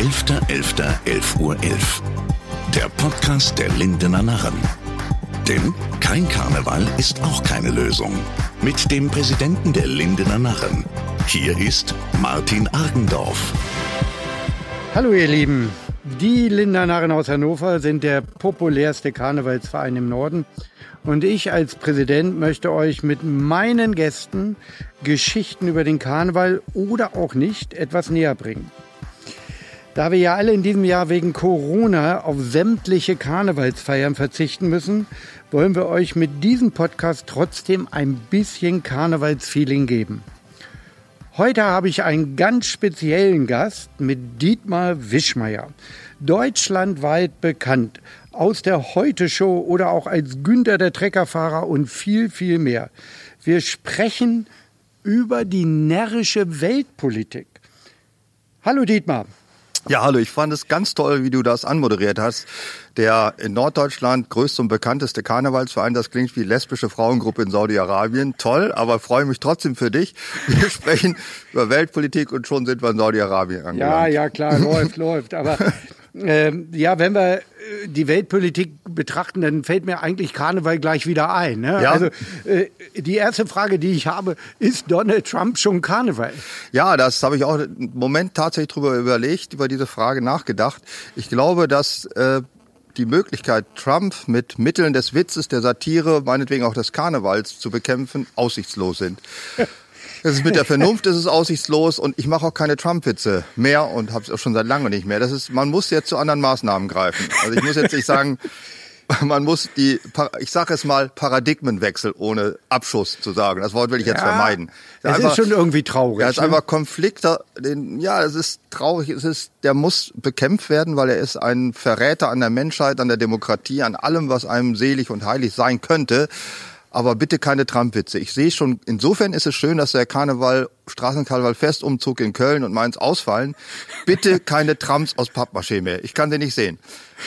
11.11.11 Uhr. 11. Der Podcast der Lindener Narren. Denn kein Karneval ist auch keine Lösung. Mit dem Präsidenten der Lindener Narren. Hier ist Martin Argendorf. Hallo ihr Lieben. Die Lindener Narren aus Hannover sind der populärste Karnevalsverein im Norden. Und ich als Präsident möchte euch mit meinen Gästen Geschichten über den Karneval oder auch nicht etwas näher bringen. Da wir ja alle in diesem Jahr wegen Corona auf sämtliche Karnevalsfeiern verzichten müssen, wollen wir euch mit diesem Podcast trotzdem ein bisschen Karnevalsfeeling geben. Heute habe ich einen ganz speziellen Gast mit Dietmar Wischmeier. Deutschlandweit bekannt aus der Heute-Show oder auch als Günther der Treckerfahrer und viel, viel mehr. Wir sprechen über die närrische Weltpolitik. Hallo Dietmar. Ja, hallo, ich fand es ganz toll, wie du das anmoderiert hast. Der in Norddeutschland größte und bekannteste Karnevalsverein, das klingt wie lesbische Frauengruppe in Saudi-Arabien. Toll, aber freue mich trotzdem für dich. Wir sprechen über Weltpolitik und schon sind wir in Saudi-Arabien angelangt. Ja, ja, klar, läuft, läuft. Aber ähm, ja, wenn wir äh, die Weltpolitik betrachten, dann fällt mir eigentlich Karneval gleich wieder ein. Ne? Ja. Also äh, die erste Frage, die ich habe, ist Donald Trump schon Karneval? Ja, das habe ich auch einen Moment tatsächlich drüber überlegt, über diese Frage nachgedacht. Ich glaube, dass äh, die Möglichkeit, Trump mit Mitteln des Witzes, der Satire, meinetwegen auch des Karnevals zu bekämpfen, aussichtslos sind. Das ist mit der Vernunft ist es aussichtslos und ich mache auch keine Trump-Witze mehr und habe es auch schon seit langem nicht mehr. Das ist, man muss jetzt zu anderen Maßnahmen greifen. Also ich muss jetzt nicht sagen, man muss die, ich sage es mal, Paradigmenwechsel ohne Abschuss zu sagen. Das Wort will ich jetzt Ja, vermeiden. Es Einfach- ist schon irgendwie traurig. es ist ne? einfach Konflikte. Den, ja, es ist traurig. Es ist, der muss bekämpft werden, weil er ist ein Verräter an der Menschheit, an der Demokratie, an allem, was einem selig und heilig sein könnte. Aber bitte keine Trump-Witze. Ich sehe schon, insofern ist es schön, dass der Karneval, Straßenkarneval Festumzug in Köln und Mainz ausfallen. Bitte keine Trumps aus Pappmaché mehr. Ich kann den nicht sehen.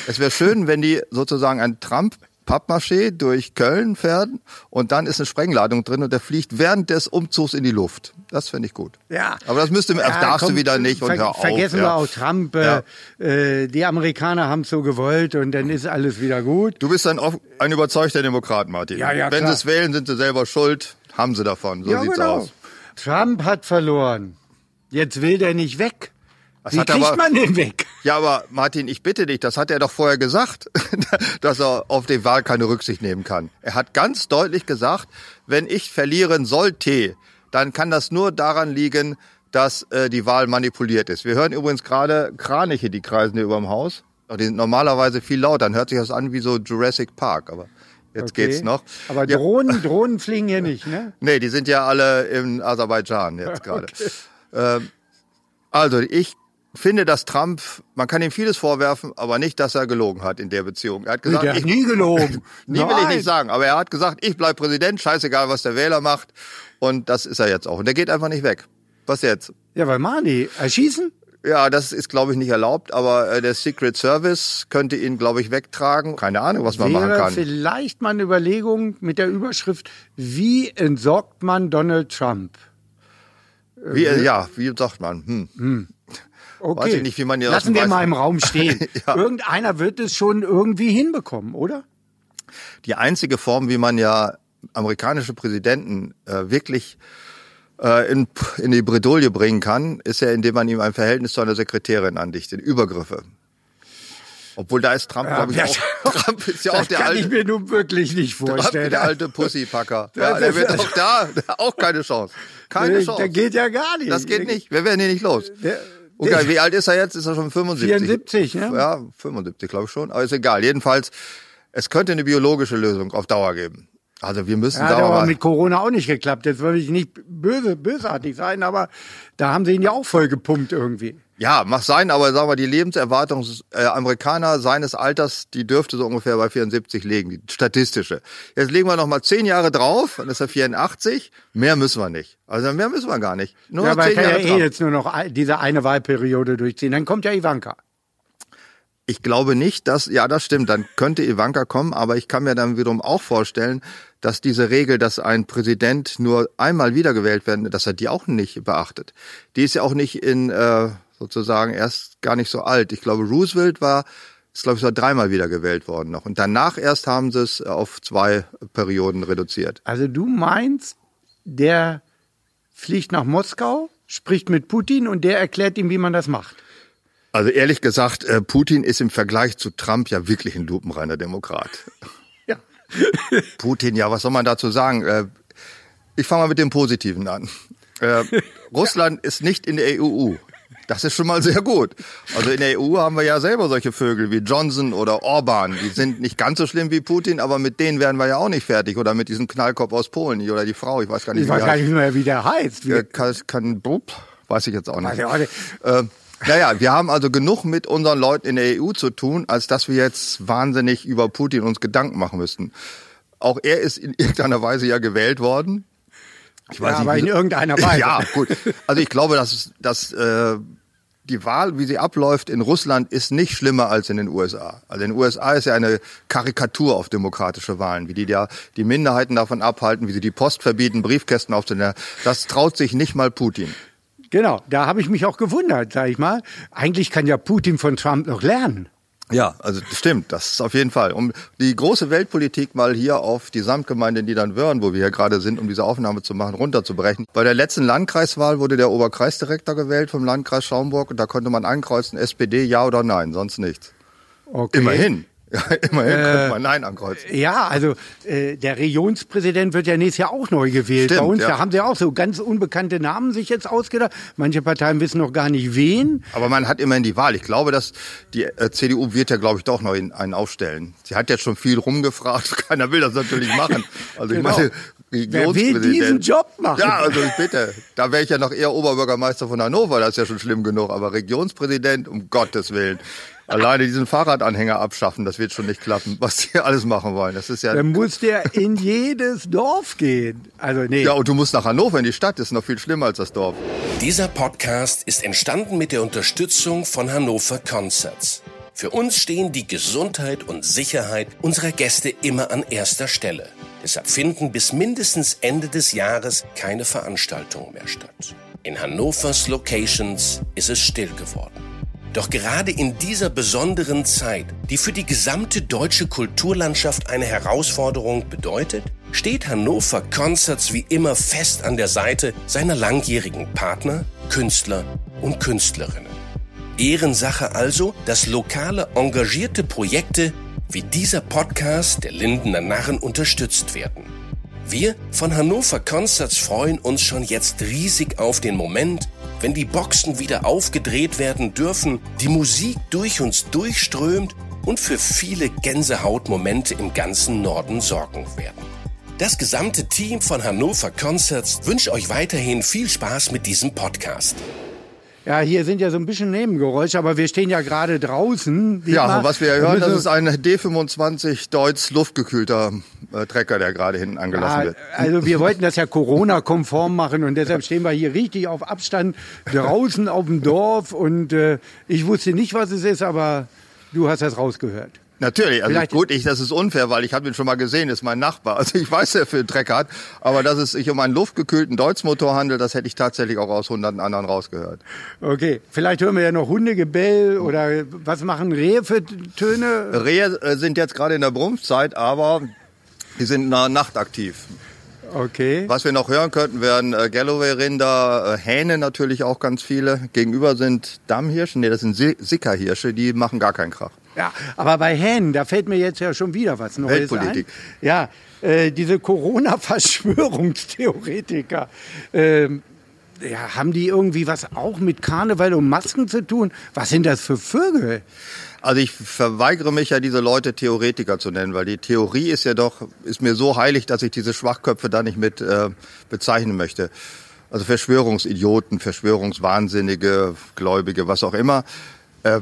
Es wäre schön, wenn die sozusagen ein Trump Pappmaché durch Köln fährt und dann ist eine Sprengladung drin und der fliegt während des Umzugs in die Luft. Das fände ich gut. Ja. Aber das müsste, das Ja, darfst komm, du wieder nicht und ver hör auf. Vergessen ja. wir auch Trump. Ja. Äh, äh, die Amerikaner haben es so gewollt und dann ist alles wieder gut. Du bist ein, ein überzeugter Demokrat, Martin. Ja, ja, Wenn sie es wählen, sind sie selber schuld. Haben sie davon. So ja, sieht's genau. aus. Trump hat verloren. Jetzt will der nicht weg. Das Wie hat kriegt aber- man den weg? Ja, aber Martin, ich bitte dich, das hat er doch vorher gesagt, dass er auf die Wahl keine Rücksicht nehmen kann. Er hat ganz deutlich gesagt, wenn ich verlieren sollte, dann kann das nur daran liegen, dass äh, die Wahl manipuliert ist. Wir hören übrigens gerade Kraniche, die kreisen hier über dem Haus. Die sind normalerweise viel lauter. Dann hört sich das an wie so Jurassic Park, aber jetzt Okay. geht's noch. Aber ja, Drohnen, Drohnen fliegen hier nicht, ne? Nee, die sind ja alle in Aserbaidschan jetzt gerade. Ähm, also ich finde, dass Trump, man kann ihm vieles vorwerfen, aber nicht, dass er gelogen hat in der Beziehung. Er hat gesagt, der hat ich, nie gelogen. nie will ich Nein. nicht sagen, aber er hat gesagt, ich bleib Präsident, scheißegal, was der Wähler macht. Und das ist er jetzt auch. Und der geht einfach nicht weg. Was jetzt? Ja, weil Mani, erschießen? Ja, das ist, glaube ich, nicht erlaubt, aber äh, der Secret Service könnte ihn, glaube ich, wegtragen. Keine Ahnung, was man machen Wäre kann. vielleicht mal eine Überlegung mit der Überschrift, wie entsorgt man Donald Trump? Wie, äh, ja, wie sagt man? Hm. Okay. Weiß ich nicht, wie man hier Lassen wir mal im Raum stehen. Ja. Irgendeiner wird es schon irgendwie hinbekommen, oder? die einzige Form, wie man ja amerikanische Präsidenten äh, wirklich äh, in, in die Bredouille bringen kann, ist ja, indem man ihm ein Verhältnis zu einer Sekretärin andichtet, Übergriffe. Obwohl da ist Trump, glaube ich, ja, auch, Trump ist ja das auch der kann ich alte, mir nun wirklich nicht Trump, vorstellen. der alte Pussypacker. Ja, Das der wird auch da, auch keine Chance. Keine Der- Chance. der geht ja gar nicht. Das geht nicht. Wir werden hier nicht los. Der- Okay, wie alt ist er jetzt? Ist er schon 75? 74, ne? Ja, 75, glaube ich schon. Aber ist egal. Jedenfalls, es könnte eine biologische Lösung auf Dauer geben. Also wir müssen Hat sagen wir aber mit Corona auch nicht geklappt. Jetzt will ich nicht böse, bösartig sein, aber da haben sie ihn ja auch voll gepumpt irgendwie. Ja, mag sein, aber sagen wir, die Lebenserwartung äh, Amerikaner seines Alters, die dürfte so ungefähr bei 74 liegen, die statistische. Jetzt legen wir noch mal zehn Jahre drauf, dann ist er 84. Mehr müssen wir nicht. Also mehr müssen wir gar nicht. Nur Ja, aber er zehn kann ja Jahre eh drauf. jetzt nur noch diese eine Wahlperiode durchziehen. Dann kommt ja Ivanka. Ich glaube nicht, dass, ja, das stimmt, dann könnte Ivanka kommen, aber ich kann mir dann wiederum auch vorstellen, dass diese Regel, dass ein Präsident nur einmal wiedergewählt werden, dass er die auch nicht beachtet. Die ist ja auch nicht in, äh, sozusagen erst gar nicht so alt. Ich glaube, Roosevelt war, ist glaube ich so dreimal wieder gewählt worden noch. Und danach erst haben sie es auf zwei Perioden reduziert. Also du meinst, der fliegt nach Moskau, spricht mit Putin und der erklärt ihm, wie man das macht. Also ehrlich gesagt, äh, Putin ist im Vergleich zu Trump ja wirklich ein lupenreiner Demokrat. Putin, ja, was soll man dazu sagen? Äh, ich fange mal mit dem Positiven an. Äh, Russland ist nicht in der EU. Das ist schon mal sehr gut. Also in der EU haben wir ja selber solche Vögel wie Johnson oder Orban. Die sind nicht ganz so schlimm wie Putin, aber mit denen werden wir ja auch nicht fertig. Oder mit diesem Knallkopf aus Polen oder die Frau, ich weiß gar nicht, Ich weiß wie gar nicht mehr, wie der heißt. Wie, Äh, kann, kann, blub, weiß ich jetzt auch nicht. Äh, naja, wir haben also genug mit unseren Leuten in der EU zu tun, als dass wir jetzt wahnsinnig über Putin uns Gedanken machen müssten. Auch er ist in irgendeiner Weise ja gewählt worden. Ich ja, aber in irgendeiner Weise. Ja, gut. Also ich glaube, dass, dass äh, die Wahl, wie sie abläuft in Russland, ist nicht schlimmer als in den USA. Also in den USA ist ja eine Karikatur auf demokratische Wahlen, wie die ja die Minderheiten davon abhalten, wie sie die Post verbieten, Briefkästen aufzunehmen. Das traut sich nicht mal Putin. Genau, da habe ich mich auch gewundert, sag ich mal. Eigentlich kann ja Putin von Trump noch lernen. Ja, also stimmt, das ist auf jeden Fall. Um die große Weltpolitik mal hier auf die Samtgemeinde in Niedernwörn, wo wir hier gerade sind, um diese Aufnahme zu machen, runterzubrechen. Bei der letzten Landkreiswahl wurde der Oberkreisdirektor gewählt vom Landkreis Schaumburg und da konnte man ankreuzen, SPD ja oder nein, sonst nichts. Okay. Immerhin. Ja, immerhin konnte man Nein ankreuzen. Ja, also äh, der Regionspräsident wird ja nächstes Jahr auch neu gewählt. Stimmt, Bei uns, ja. da haben sie auch so ganz unbekannte Namen sich jetzt ausgedacht. Manche Parteien wissen noch gar nicht wen. Aber man hat immerhin die Wahl. Ich glaube, dass die äh, CDU wird ja, glaube ich, doch noch in- einen aufstellen. Sie hat jetzt schon viel rumgefragt. Keiner will das natürlich machen. Also Genau. ich meine, Wer will Regionspräsident- diesen Job machen? Ja, also ich bitte. Da wäre ich ja noch eher Oberbürgermeister von Hannover. Das ist ja schon schlimm genug. Aber Regionspräsident, um Gottes Willen. Alleine diesen Fahrradanhänger abschaffen, das wird schon nicht klappen, was die alles machen wollen. Das ist ja. Dann muss der in jedes Dorf gehen. Also nee. Ja, und du musst nach Hannover in die Stadt. Das ist noch viel schlimmer als das Dorf. Dieser Podcast ist entstanden mit der Unterstützung von Hannover Concerts. Für uns stehen die Gesundheit und Sicherheit unserer Gäste immer an erster Stelle. Deshalb finden bis mindestens Ende des Jahres keine Veranstaltungen mehr statt. In Hannovers Locations ist es still geworden. Doch gerade in dieser besonderen Zeit, die für die gesamte deutsche Kulturlandschaft eine Herausforderung bedeutet, steht Hannover Concerts wie immer fest an der Seite seiner langjährigen Partner, Künstler und Künstlerinnen. Ehrensache also, dass lokale engagierte Projekte wie dieser Podcast der Lindener Narren unterstützt werden. Wir von Hannover Concerts freuen uns schon jetzt riesig auf den Moment, wenn die Boxen wieder aufgedreht werden dürfen, die Musik durch uns durchströmt und für viele Gänsehautmomente im ganzen Norden sorgen werden. Das gesamte Team von Hannover Concerts wünscht euch weiterhin viel Spaß mit diesem Podcast. Ja, hier sind ja so ein bisschen Nebengeräusche, aber wir stehen ja gerade draußen. Ja, und was wir ja hören, das ist ein D25 Deutz luftgekühlter äh, Trecker, der gerade hinten angelassen Ja, wird. also wir wollten das ja Corona-konform machen und deshalb stehen wir hier richtig auf Abstand draußen auf dem Dorf und äh, ich wusste nicht, was es ist, aber du hast das rausgehört. Natürlich, also Vielleicht- gut, ich, das ist unfair, weil ich habe ihn schon mal gesehen, ist mein Nachbar. Also ich weiß, wer für einen Trecker hat, aber dass es sich um einen luftgekühlten Deutz-Motor handelt, das hätte ich tatsächlich auch aus hunderten anderen rausgehört. Okay, vielleicht hören wir ja noch Hundegebell oder was machen Rehe für Töne? Rehe äh, sind jetzt gerade in der Brumpfzeit, aber die sind in der Nacht aktiv. Okay. Was wir noch hören könnten, wären äh, Galloway-Rinder, äh, Hähne natürlich auch ganz viele. Gegenüber sind Dammhirsche, nee, das sind Si- Sickerhirsche, die machen gar keinen Krach. Ja, aber bei Hähnen, da fällt mir jetzt ja schon wieder was Neues Weltpolitik. ein. Ja, äh, diese Corona-Verschwörungstheoretiker. Ähm, ja, haben die irgendwie was auch mit Karneval und Masken zu tun? Was sind das für Vögel? Also ich verweigere mich ja, diese Leute Theoretiker zu nennen, weil die Theorie ist ja doch, ist mir so heilig, dass ich diese Schwachköpfe da nicht mit äh, bezeichnen möchte. Also Verschwörungsidioten, Verschwörungswahnsinnige, Gläubige, was auch immer. Äh,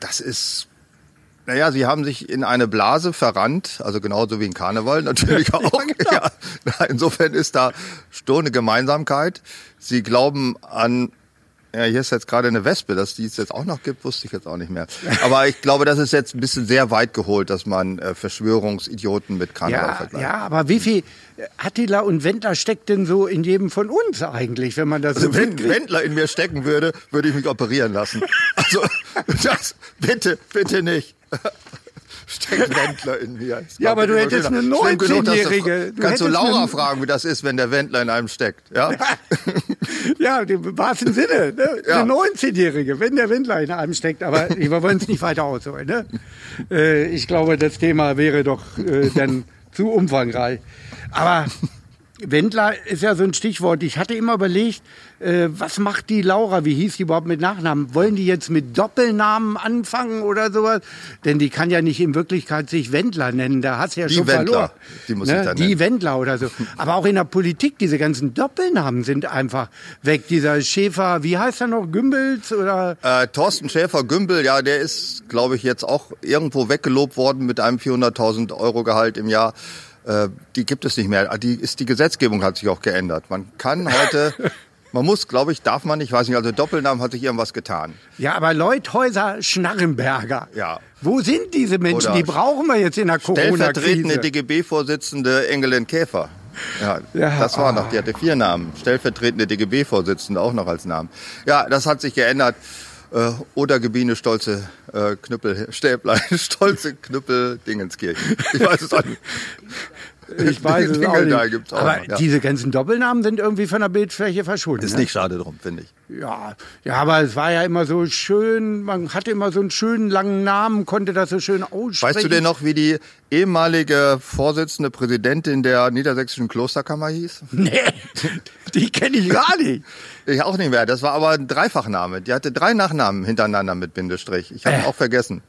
das ist, naja, sie haben sich in eine Blase verrannt, also genauso wie in Karneval natürlich auch. ja, na, insofern ist da schon eine Gemeinsamkeit. Sie glauben an Ja, hier ist jetzt gerade eine Wespe, dass die es jetzt auch noch gibt, wusste ich jetzt auch nicht mehr. Aber ich glaube, das ist jetzt ein bisschen sehr weit geholt, dass man äh, Verschwörungsidioten mit Karneval Ja, vergleicht. ja, aber wie viel Attila und Wendler steckt denn so in jedem von uns eigentlich, wenn man das Also so wenn mitkriegt? Wendler in mir stecken würde, würde ich mich operieren lassen. Also das bitte, bitte nicht. Steckt Wendler in mir. Ja, aber du hättest eine schlimm genug, dass du- 19-Jährige. Du Kannst du Laura fragen, wie das ist, wenn der Wendler in einem steckt? Ja? Ja, im wahrsten Sinne. Ne? Ja. Eine 19-Jährige, wenn der Wendler in einem steckt. Aber wir wollen es nicht weiter ausholen. Ne? Äh, ich glaube, das Thema wäre doch äh, dann zu umfangreich. Aber Wendler ist ja so ein Stichwort. Ich hatte immer überlegt, äh, was macht die Laura? Wie hieß die überhaupt mit Nachnamen? Wollen die jetzt mit Doppelnamen anfangen oder sowas? Denn die kann ja nicht in Wirklichkeit sich Wendler nennen. Da hast du ja Die schon Wendler, verloren. die muss ne? ich dann Die nennen. Wendler oder so. Aber auch in der Politik, diese ganzen Doppelnamen sind einfach weg. Dieser Schäfer, wie heißt er noch? Gümbels oder? Äh, Thorsten Schäfer-Gümbel, ja, der ist, glaube ich, jetzt auch irgendwo weggelobt worden mit einem 400.000 Euro Gehalt im Jahr. Äh, die gibt es nicht mehr. Die, ist, die Gesetzgebung hat sich auch geändert. Man kann heute, man muss, glaube ich, darf man nicht, weiß nicht, also Doppelnamen hat sich irgendwas getan. Ja, aber Leuthäuser Schnarrenberger. Ja. Wo sind diese Menschen? Oder die brauchen wir jetzt in der Stellvertretende Corona-Krise. DGB-Vorsitzende Engelin Käfer. Ja, Ja, das war ah. noch, die hatte vier Namen. Stellvertretende DGB-Vorsitzende auch noch als Namen. Ja, das hat sich geändert. Äh, oder Gebine Stolze äh, Knüppel, Stäblein, Stolze Knüppel Dingenskirchen. Ich weiß es auch nicht. Ich weiß es auch nicht. gibt's auch aber noch, ja. diese ganzen Doppelnamen sind irgendwie von der Bildfläche verschwunden. Ist ne? nicht schade drum, finde ich. Ja, ja, aber es war ja immer so schön, man hatte immer so einen schönen langen Namen, konnte das so schön aussprechen. Weißt du denn noch, wie die ehemalige Vorsitzende Präsidentin der niedersächsischen Klosterkammer hieß? Nee, die kenne ich gar nicht. Ich auch nicht mehr. Das war aber ein Dreifachname. Die hatte drei Nachnamen hintereinander mit Bindestrich. Ich habe Äh. auch vergessen.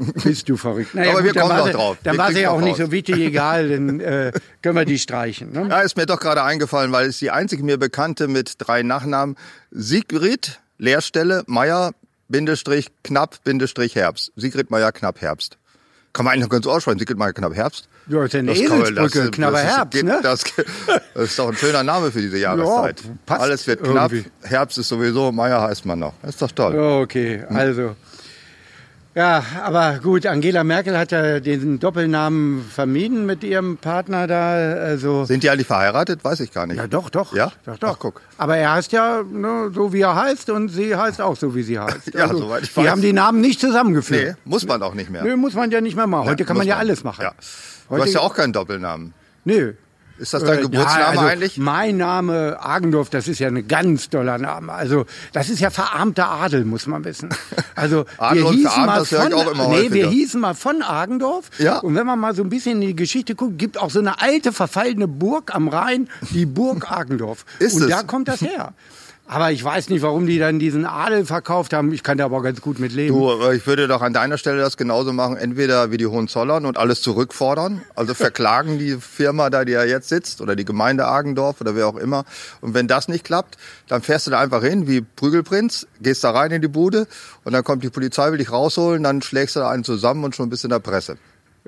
Bist du verrückt. Naja, Aber wir dann kommen sie- drauf. Dann Wir war sie ja auch noch nicht so raus. wichtig, egal, dann äh, können wir die streichen. Ne? Ja, ist mir doch gerade eingefallen, weil es die einzige mir bekannte mit drei Nachnamen. Sigrid, Leerstelle, Meier, Bindestrich, Knapp, Bindestrich, Herbst. Sigrid Meier, Knapp, Herbst. Kann man eigentlich noch ganz aussprechen. Sigrid Meier, Knapp, Herbst. Ja, ist ja eine Das Eselsbrücke, das- knapper das ist- Herbst, ne? Das, das ist doch ein schöner Name für diese Jahreszeit. passt Alles wird knapp. irgendwie. Herbst ist sowieso, Meier heißt man noch. Das ist doch toll. Okay, also. Ja, aber gut, Angela Merkel hat ja den Doppelnamen vermieden mit ihrem Partner da. Also Sind die eigentlich verheiratet? Weiß ich gar nicht. ja, doch, doch. Ja? Doch, doch. Ach, guck. Aber er heißt ja ne, so, wie er heißt und sie heißt auch so, wie sie heißt. Ja, soweit ich Die weiß. haben die Namen nicht Nee, zusammengeführt. muss man auch nicht mehr. Nö, muss man ja nicht mehr machen. Heute Ja, kann man ja alles machen. Ja. Du Heute- hast ja auch keinen Doppelnamen. Nö. Ist das dein Äh, Geburtsname ja, also eigentlich? Mein Name Agendorf, das ist ja ein ganz toller Name. Also das ist ja verarmter Adel, muss man wissen. Also Adel wir hießen mal von, nee, wir häufiger. hießen mal von Agendorf. Ja. Und wenn man mal so ein bisschen in die Geschichte guckt, gibt auch so eine alte verfallene Burg am Rhein, die Burg Agendorf. Ist und es? da kommt das her. Aber ich weiß nicht, warum die dann diesen Adel verkauft haben. Ich kann da aber ganz gut mit leben. Du, äh, ich würde doch an deiner Stelle das genauso machen, entweder wie die Hohenzollern und alles zurückfordern, also verklagen die Firma da, die ja jetzt sitzt, oder die Gemeinde Agendorf oder wer auch immer. Und wenn das nicht klappt, dann fährst du da einfach hin wie Prügelprinz, gehst da rein in die Bude und dann kommt die Polizei, will dich rausholen, dann schlägst du da einen zusammen und schon bist in der Presse.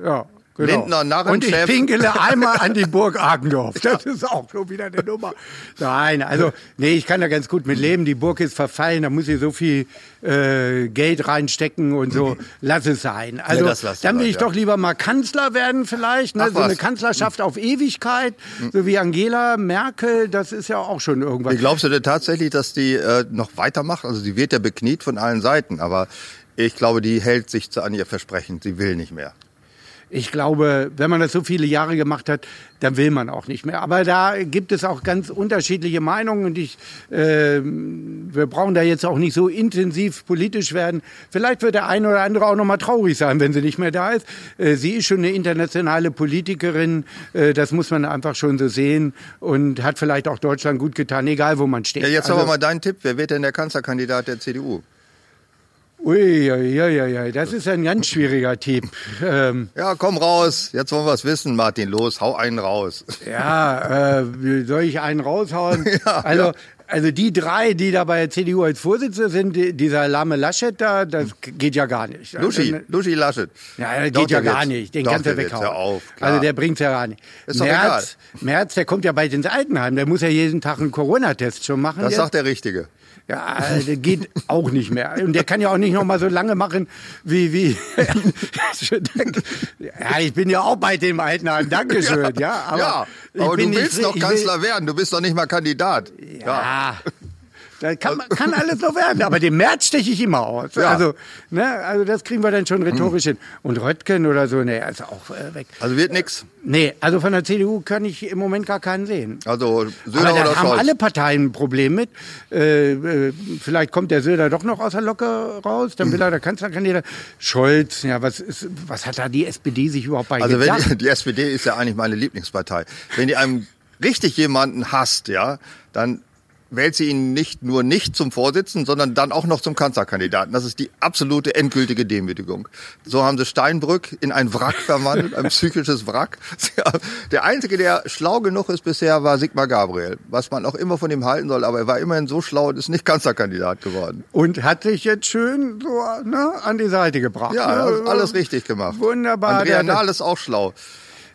Ja, genau. Lindner, Narrenchef. Und ich pinkele einmal an die Burg Agendorf. Das ist auch schon wieder eine Nummer. Nein, also, nee, ich kann da ganz gut mit leben. Die Burg ist verfallen, da muss ich so viel äh, Geld reinstecken und so. Lass es sein. Also, lass dann will ich ja. doch lieber mal Kanzler werden vielleicht. Ne? Ach, So eine was. Kanzlerschaft auf Ewigkeit, so wie Angela Merkel, das ist ja auch schon irgendwas. Wie glaubst du denn tatsächlich, dass die äh, noch weitermacht? Also sie wird ja bekniet von allen Seiten, aber ich glaube, die hält sich an ihr Versprechen. Sie will nicht mehr. Ich glaube, wenn man das so viele Jahre gemacht hat, dann will man auch nicht mehr. Aber da gibt es auch ganz unterschiedliche Meinungen und ich, äh, wir brauchen da jetzt auch nicht so intensiv politisch werden. Vielleicht wird der eine oder andere auch noch mal traurig sein, wenn sie nicht mehr da ist. Äh, sie ist schon eine internationale Politikerin, äh, das muss man einfach schon so sehen und hat vielleicht auch Deutschland gut getan, egal wo man steht. Ja, jetzt Also- aber mal dein Tipp. Wer wird denn der Kanzlerkandidat der CDU? Ui, ui, ui, ui, das ist ein ganz schwieriger Tipp. Ähm, Ja, komm raus. Jetzt wollen wir es wissen, Martin. Los, hau einen raus. Ja, äh, wie soll ich einen raushauen? also, also die drei, die da bei der CDU als Vorsitzende sind, die, dieser Lame Laschet da, das geht ja gar nicht. Luschi, Luschi Laschet. Ja, das Doch, geht ja gar nicht. Den Doch, kannst du weghauen. Hör auf, also der bringt's ja gar nicht. Ist Merz, Merz, der kommt ja bald ins Altenheim. Der muss ja jeden Tag einen Corona-Test schon machen. Das jetzt. sagt der Richtige. Ja, das geht auch nicht mehr. Und der kann ja auch nicht noch mal so lange machen wie wie. ja, ich bin ja auch bei dem alten Herrn. Dankeschön. Ja, aber, ja, aber du willst nicht, doch Kanzler will, werden. Du bist doch nicht mal Kandidat. ja. Da kann, kann alles noch werden, aber den März steche ich immer aus. Ja. Also, ne, also das kriegen wir dann schon rhetorisch hm. hin. Und Röttgen oder so, ne, ist auch äh, weg. Also wird nix. Nee, also von der CDU kann ich im Moment gar keinen sehen. Also Söder aber da oder haben Scholz? alle Parteien ein Problem mit. Äh, äh, vielleicht kommt der Söder doch noch aus der Locke raus, dann will er der Kanzlerkandidat. Scholz, ja, was ist, was hat da die SPD sich überhaupt bei Also wenn die, die SPD ist ja eigentlich meine Lieblingspartei. Wenn die einem richtig jemanden hasst, ja, dann wählt sie ihn nicht nur nicht zum Vorsitzenden, sondern dann auch noch zum Kanzlerkandidaten. Das ist die absolute endgültige Demütigung. So haben sie Steinbrück in ein Wrack verwandelt, ein psychisches Wrack. Der Einzige, der schlau genug ist bisher, war Sigmar Gabriel. Was man auch immer von ihm halten soll, aber er war immerhin so schlau und ist nicht Kanzlerkandidat geworden. Und hat sich jetzt schön so ne, an die Seite gebracht. Ja, ne? alles richtig gemacht. Wunderbar. Andrea Nahl ist auch schlau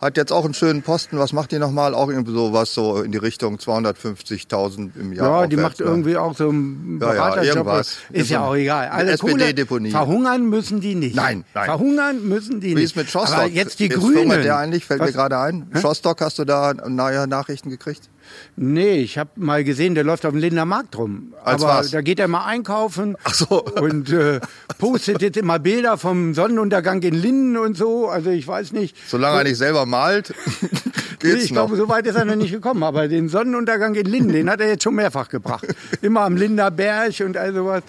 hat jetzt auch einen schönen Posten. Was macht die nochmal? Auch irgendwie so was so in die Richtung 250.000 im Jahr. Ja, aufwärts, die macht ne? irgendwie auch so einen Ja, ja, Beraterjob. irgendwas. ist ja auch egal. Alle SPD-Deponie. Verhungern müssen die nicht. Nein, nein. Verhungern müssen die Wie nicht. ist mit Schostock? Aber jetzt die Jetzt Grünen. der eigentlich, fällt Was? mir gerade ein. Schostock, hast du da neue Nachrichten gekriegt? Nee, ich habe mal gesehen, der läuft auf dem Lindener Markt rum. Als Aber was? da geht er mal einkaufen Ach so. und äh, postet jetzt immer Bilder vom Sonnenuntergang in Linden und so. Also ich weiß nicht. Solange er nicht selber malt, geht's ich noch. glaube, so weit ist er noch nicht gekommen. Aber den Sonnenuntergang in Linden, den hat er jetzt schon mehrfach gebracht. Immer am Linder Berg und all sowas.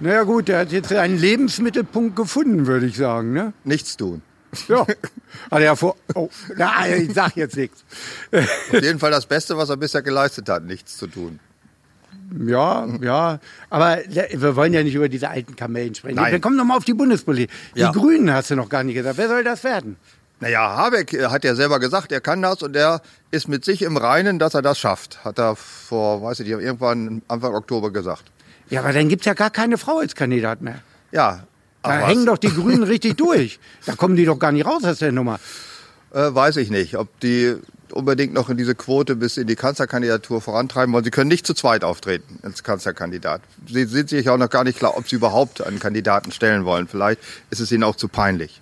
Naja gut, der hat jetzt einen Lebensmittelpunkt gefunden, würde ich sagen. Ne? Nichts tun. Ja. Hat er ja vor. Oh, na, ich sag jetzt nichts. Auf jeden Fall das Beste, was er bisher geleistet hat, nichts zu tun. Ja, ja. Aber wir wollen ja nicht über diese alten Kamellen sprechen. Nein. Wir kommen nochmal auf die Bundespolitik. Die Ja. Grünen hast du noch gar nicht gesagt. Wer soll das werden? Naja, Habeck äh, hat ja selber gesagt, er kann das und er ist mit sich im Reinen, dass er das schafft. Hat er vor, weiß ich nicht, irgendwann Anfang Oktober gesagt. Ja, aber dann gibt's ja gar keine Frau als Kandidat mehr. Ja. Da ach hängen doch die Grünen richtig durch. Da kommen die doch gar nicht raus aus der Nummer. Äh, weiß ich nicht, ob die unbedingt noch in diese Quote bis in die Kanzlerkandidatur vorantreiben wollen. Sie können nicht zu zweit auftreten als Kanzlerkandidat. Sie sind sich auch noch gar nicht klar, ob sie überhaupt einen Kandidaten stellen wollen. Vielleicht ist es ihnen auch zu peinlich.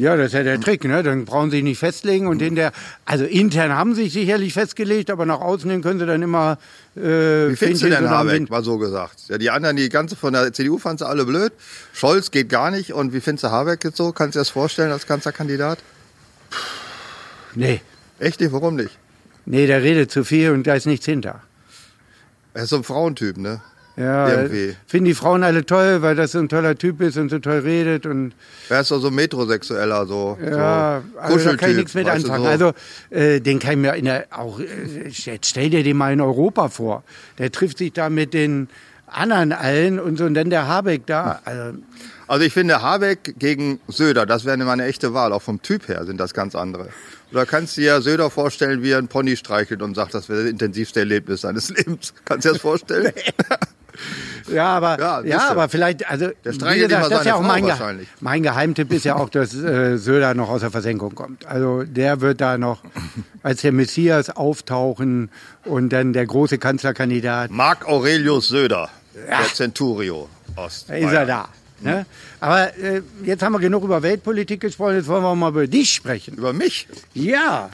Ja, das ist ja der Trick, ne? Dann brauchen sie sich nicht festlegen und in der, also intern haben sie sich sicherlich festgelegt, aber nach außen hin können sie dann immer. Äh, Wie findest du denn Habeck, mal so gesagt? Ja, die anderen, die ganze von der CDU fanden sie alle blöd. Scholz geht gar nicht. Und wie findest du Habeck jetzt so? Kannst du dir das vorstellen als Kanzlerkandidat? Nee, Echt nicht? Warum nicht? nee, der redet zu viel und da ist nichts hinter. Er ist so ein Frauentyp, ne? Ja, Irgendwie. finden die Frauen alle toll, weil das so ein toller Typ ist und so toll redet und Er ist so, so metrosexueller, so, ja, so also da kann ich nichts mit anfangen. so. Also äh, den kann ich mir in der, auch, äh, jetzt stell dir den mal in Europa vor. Der trifft sich da mit den anderen allen und so und dann der Habeck da. Also, Also ich finde Habeck gegen Söder, das wäre immer eine echte Wahl. Auch vom Typ her sind das ganz andere. Oder kannst du dir Söder vorstellen, wie er einen Pony streichelt und sagt, das wäre das intensivste Erlebnis seines Lebens. Kannst du dir das vorstellen? Ja, aber, Ja, ja, aber vielleicht, also, Der wie gesagt, das ist ja auch mein, Ge wahrscheinlich. mein Geheimtipp ist ja auch, dass äh, Söder noch aus der Versenkung kommt. Also der wird da noch als der Messias auftauchen und dann der große Kanzlerkandidat. Marc Aurelius Söder, der Centurio aus Da ist er da. Ne? Aber äh, jetzt haben wir genug über Weltpolitik gesprochen, jetzt wollen wir mal über dich sprechen. Über mich? Ja,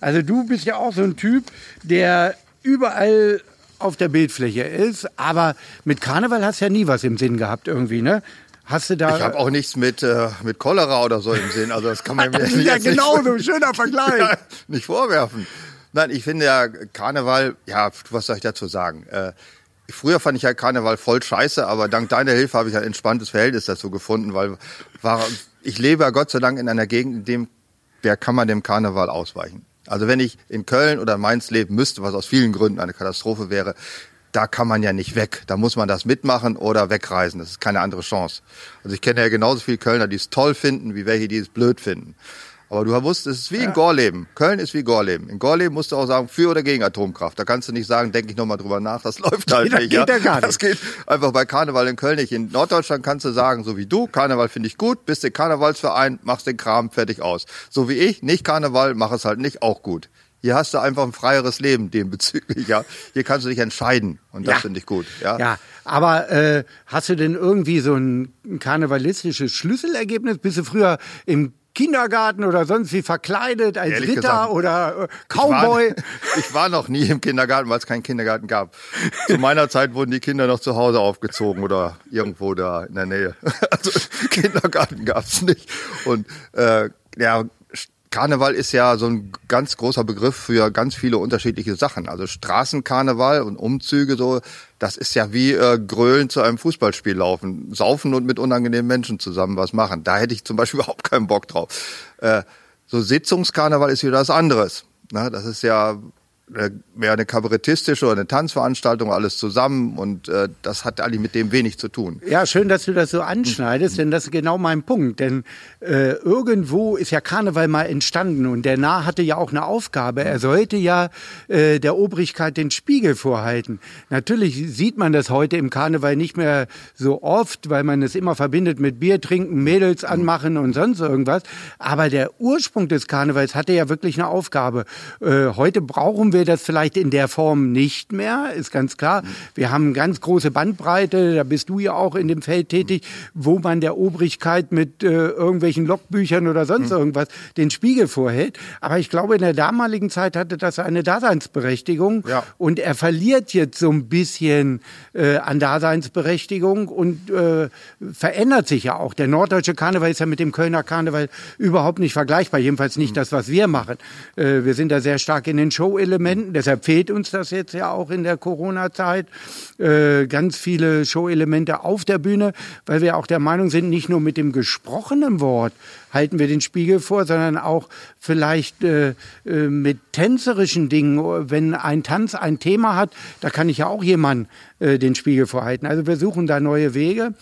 also du bist ja auch so ein Typ, der überall auf der Bildfläche ist, aber mit Karneval hast du ja nie was im Sinn gehabt irgendwie, ne? Hast du da... Ich habe auch nichts mit, äh, mit Cholera oder so im Sinn. Also das kann man mir ja genau so ein schöner Vergleich. ja, nicht vorwerfen. Nein, ich finde ja Karneval, ja, was soll ich dazu sagen? Äh, früher fand ich ja Karneval voll scheiße, aber dank deiner Hilfe habe ich ein entspanntes Verhältnis dazu gefunden, weil war, ich lebe ja Gott sei Dank in einer Gegend, in dem, der kann man dem Karneval ausweichen. Also wenn ich in Köln oder Mainz leben müsste, was aus vielen Gründen eine Katastrophe wäre, da kann man ja nicht weg. Da muss man das mitmachen oder wegreisen. Das ist keine andere Chance. Also ich kenne ja genauso viele Kölner, die es toll finden, wie welche, die es blöd finden. Aber du wusst, es ist wie in Gorleben. Köln ist wie Gorleben. In Gorleben musst du auch sagen, für oder gegen Atomkraft. Da kannst du nicht sagen, denke ich nochmal drüber nach. Das läuft halt Das nicht. geht ja gar nicht. Das geht einfach bei Karneval in Köln nicht. In Norddeutschland kannst du sagen, so wie du, Karneval finde ich gut, bist der Karnevalsverein, machst den Kram fertig aus. So wie ich, nicht Karneval, mach es halt nicht, auch gut. Hier hast du einfach ein freieres Leben dem bezüglich. Ja, hier kannst du dich entscheiden und das Ja. finde ich gut. Ja. Ja, aber äh, hast du denn irgendwie so ein karnevalistisches Schlüsselergebnis? Bist du früher im Kindergarten oder sonst wie verkleidet als Ehrlich Ritter gesagt, oder äh, Ich war, Cowboy? ich war noch nie im Kindergarten, weil es keinen Kindergarten gab. Zu meiner Zeit wurden die Kinder noch zu Hause aufgezogen oder irgendwo da in der Nähe. Also Kindergarten gab's nicht. Und äh, ja, Karneval ist ja so ein ganz großer Begriff für ganz viele unterschiedliche Sachen. Also Straßenkarneval und Umzüge so, das ist ja wie äh, Grölen zu einem Fußballspiel laufen, saufen und mit unangenehmen Menschen zusammen was machen. Da hätte ich zum Beispiel überhaupt keinen Bock drauf. Äh, so Sitzungskarneval ist wieder was anderes. Na, das ist ja mehr eine kabarettistische oder eine Tanzveranstaltung, alles zusammen und äh, das hat eigentlich mit dem wenig zu tun. Ja, schön, dass du das so anschneidest, denn das ist genau mein Punkt. Denn äh, irgendwo ist ja Karneval mal entstanden und der Narr hatte ja auch eine Aufgabe. Er sollte ja äh, der Obrigkeit den Spiegel vorhalten. Natürlich sieht man das heute im Karneval nicht mehr so oft, weil man es immer verbindet mit Bier trinken, Mädels anmachen und sonst irgendwas. Aber der Ursprung des Karnevals hatte ja wirklich eine Aufgabe. Äh, heute brauchen wir das vielleicht in der Form nicht mehr, ist ganz klar. Wir haben ganz große Bandbreite, da bist du ja auch in dem Feld tätig, wo man der Obrigkeit mit äh, irgendwelchen Logbüchern oder sonst irgendwas den Spiegel vorhält. Aber ich glaube, in der damaligen Zeit hatte das eine Daseinsberechtigung Ja. und er verliert jetzt so ein bisschen äh, an Daseinsberechtigung und äh, verändert sich ja auch. Der norddeutsche Karneval ist ja mit dem Kölner Karneval überhaupt nicht vergleichbar, jedenfalls nicht das, was wir machen. Äh, wir sind da sehr stark in den Show-Elementen, deshalb fehlt uns das jetzt ja auch in der Corona-Zeit. Äh, ganz viele Show-Elemente auf der Bühne, weil wir auch der Meinung sind, nicht nur mit dem gesprochenen Wort halten wir den Spiegel vor, sondern auch vielleicht äh, äh, mit tänzerischen Dingen. Wenn ein Tanz ein Thema hat, da kann ich ja auch jemand äh, den Spiegel vorhalten. Also wir suchen da neue Wege.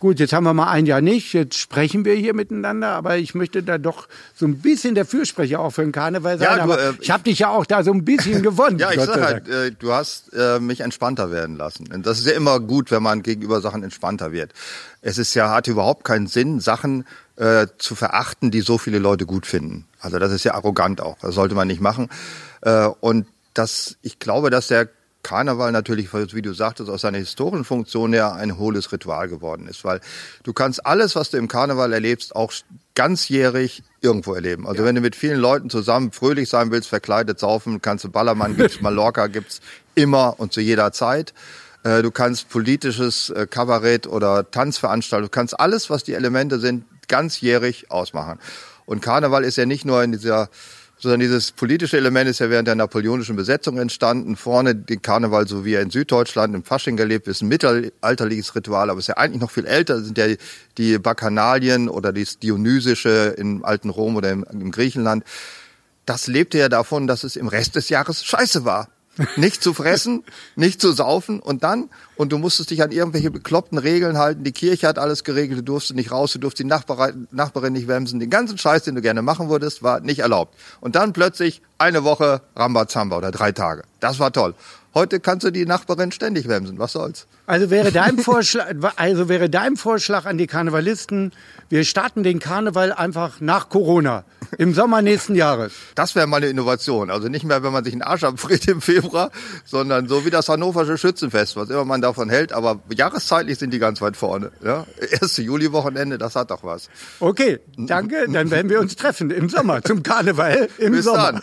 Gut, jetzt haben wir mal ein Jahr nicht, jetzt sprechen wir hier miteinander, aber ich möchte da doch so ein bisschen der Fürsprecher auch für den Karneval sein. Ja, du, äh, ich habe dich ja auch da so ein bisschen gewonnen. Ja, ich sag halt, äh, du hast äh, mich entspannter werden lassen. Und das ist ja immer gut, wenn man gegenüber Sachen entspannter wird. Es ist ja, hat überhaupt keinen Sinn, Sachen äh, zu verachten, die so viele Leute gut finden. Also das ist ja arrogant auch. Das sollte man nicht machen. Äh, und das, ich glaube, dass der Karneval natürlich, wie du sagtest, aus seiner historischen Funktion her ein hohles Ritual geworden ist, weil du kannst alles, was du im Karneval erlebst, auch ganzjährig irgendwo erleben. Also wenn du mit vielen Leuten zusammen fröhlich sein willst, verkleidet saufen, kannst du Ballermann gibt's, Mallorca gibt's immer und zu jeder Zeit. Äh, Du kannst politisches äh, Kabarett oder Tanzveranstaltungen, du kannst alles, was die Elemente sind, ganzjährig ausmachen. Und Karneval ist ja nicht nur in dieser sondern dieses politische Element ist ja während der napoleonischen Besetzung entstanden. Vorne den Karneval, so wie er in Süddeutschland im Fasching gelebt ist, ein mittelalterliches Ritual, aber ist ja eigentlich noch viel älter, Das sind ja die Bacchanalien oder das Dionysische im alten Rom oder im, im Griechenland. Das lebte ja davon, dass es im Rest des Jahres scheiße war. Nicht zu fressen, nicht zu saufen und dann, und du musstest dich an irgendwelche bekloppten Regeln halten. Die Kirche hat alles geregelt, du durfst nicht raus, du durfst die Nachbarin, nicht wemsen. Den ganzen Scheiß, den du gerne machen würdest, war nicht erlaubt. Und dann plötzlich eine Woche Rambazamba oder drei Tage. Das war toll. Heute kannst du die Nachbarin ständig wemsen. Was soll's? Also wäre dein Vorschlag, also wäre dein Vorschlag an die Karnevalisten, wir starten den Karneval einfach nach Corona, im Sommer nächsten Jahres. Das wäre mal eine Innovation. Also nicht mehr, wenn man sich einen Arsch abfriert im Februar, sondern so wie das Hannoversche Schützenfest, was immer man davon hält. Aber jahreszeitlich sind die ganz weit vorne. Ja? Erste Juli-Wochenende, das hat doch was. Okay, danke. Dann werden wir uns treffen im Sommer zum Karneval im Bis Sommer. dann.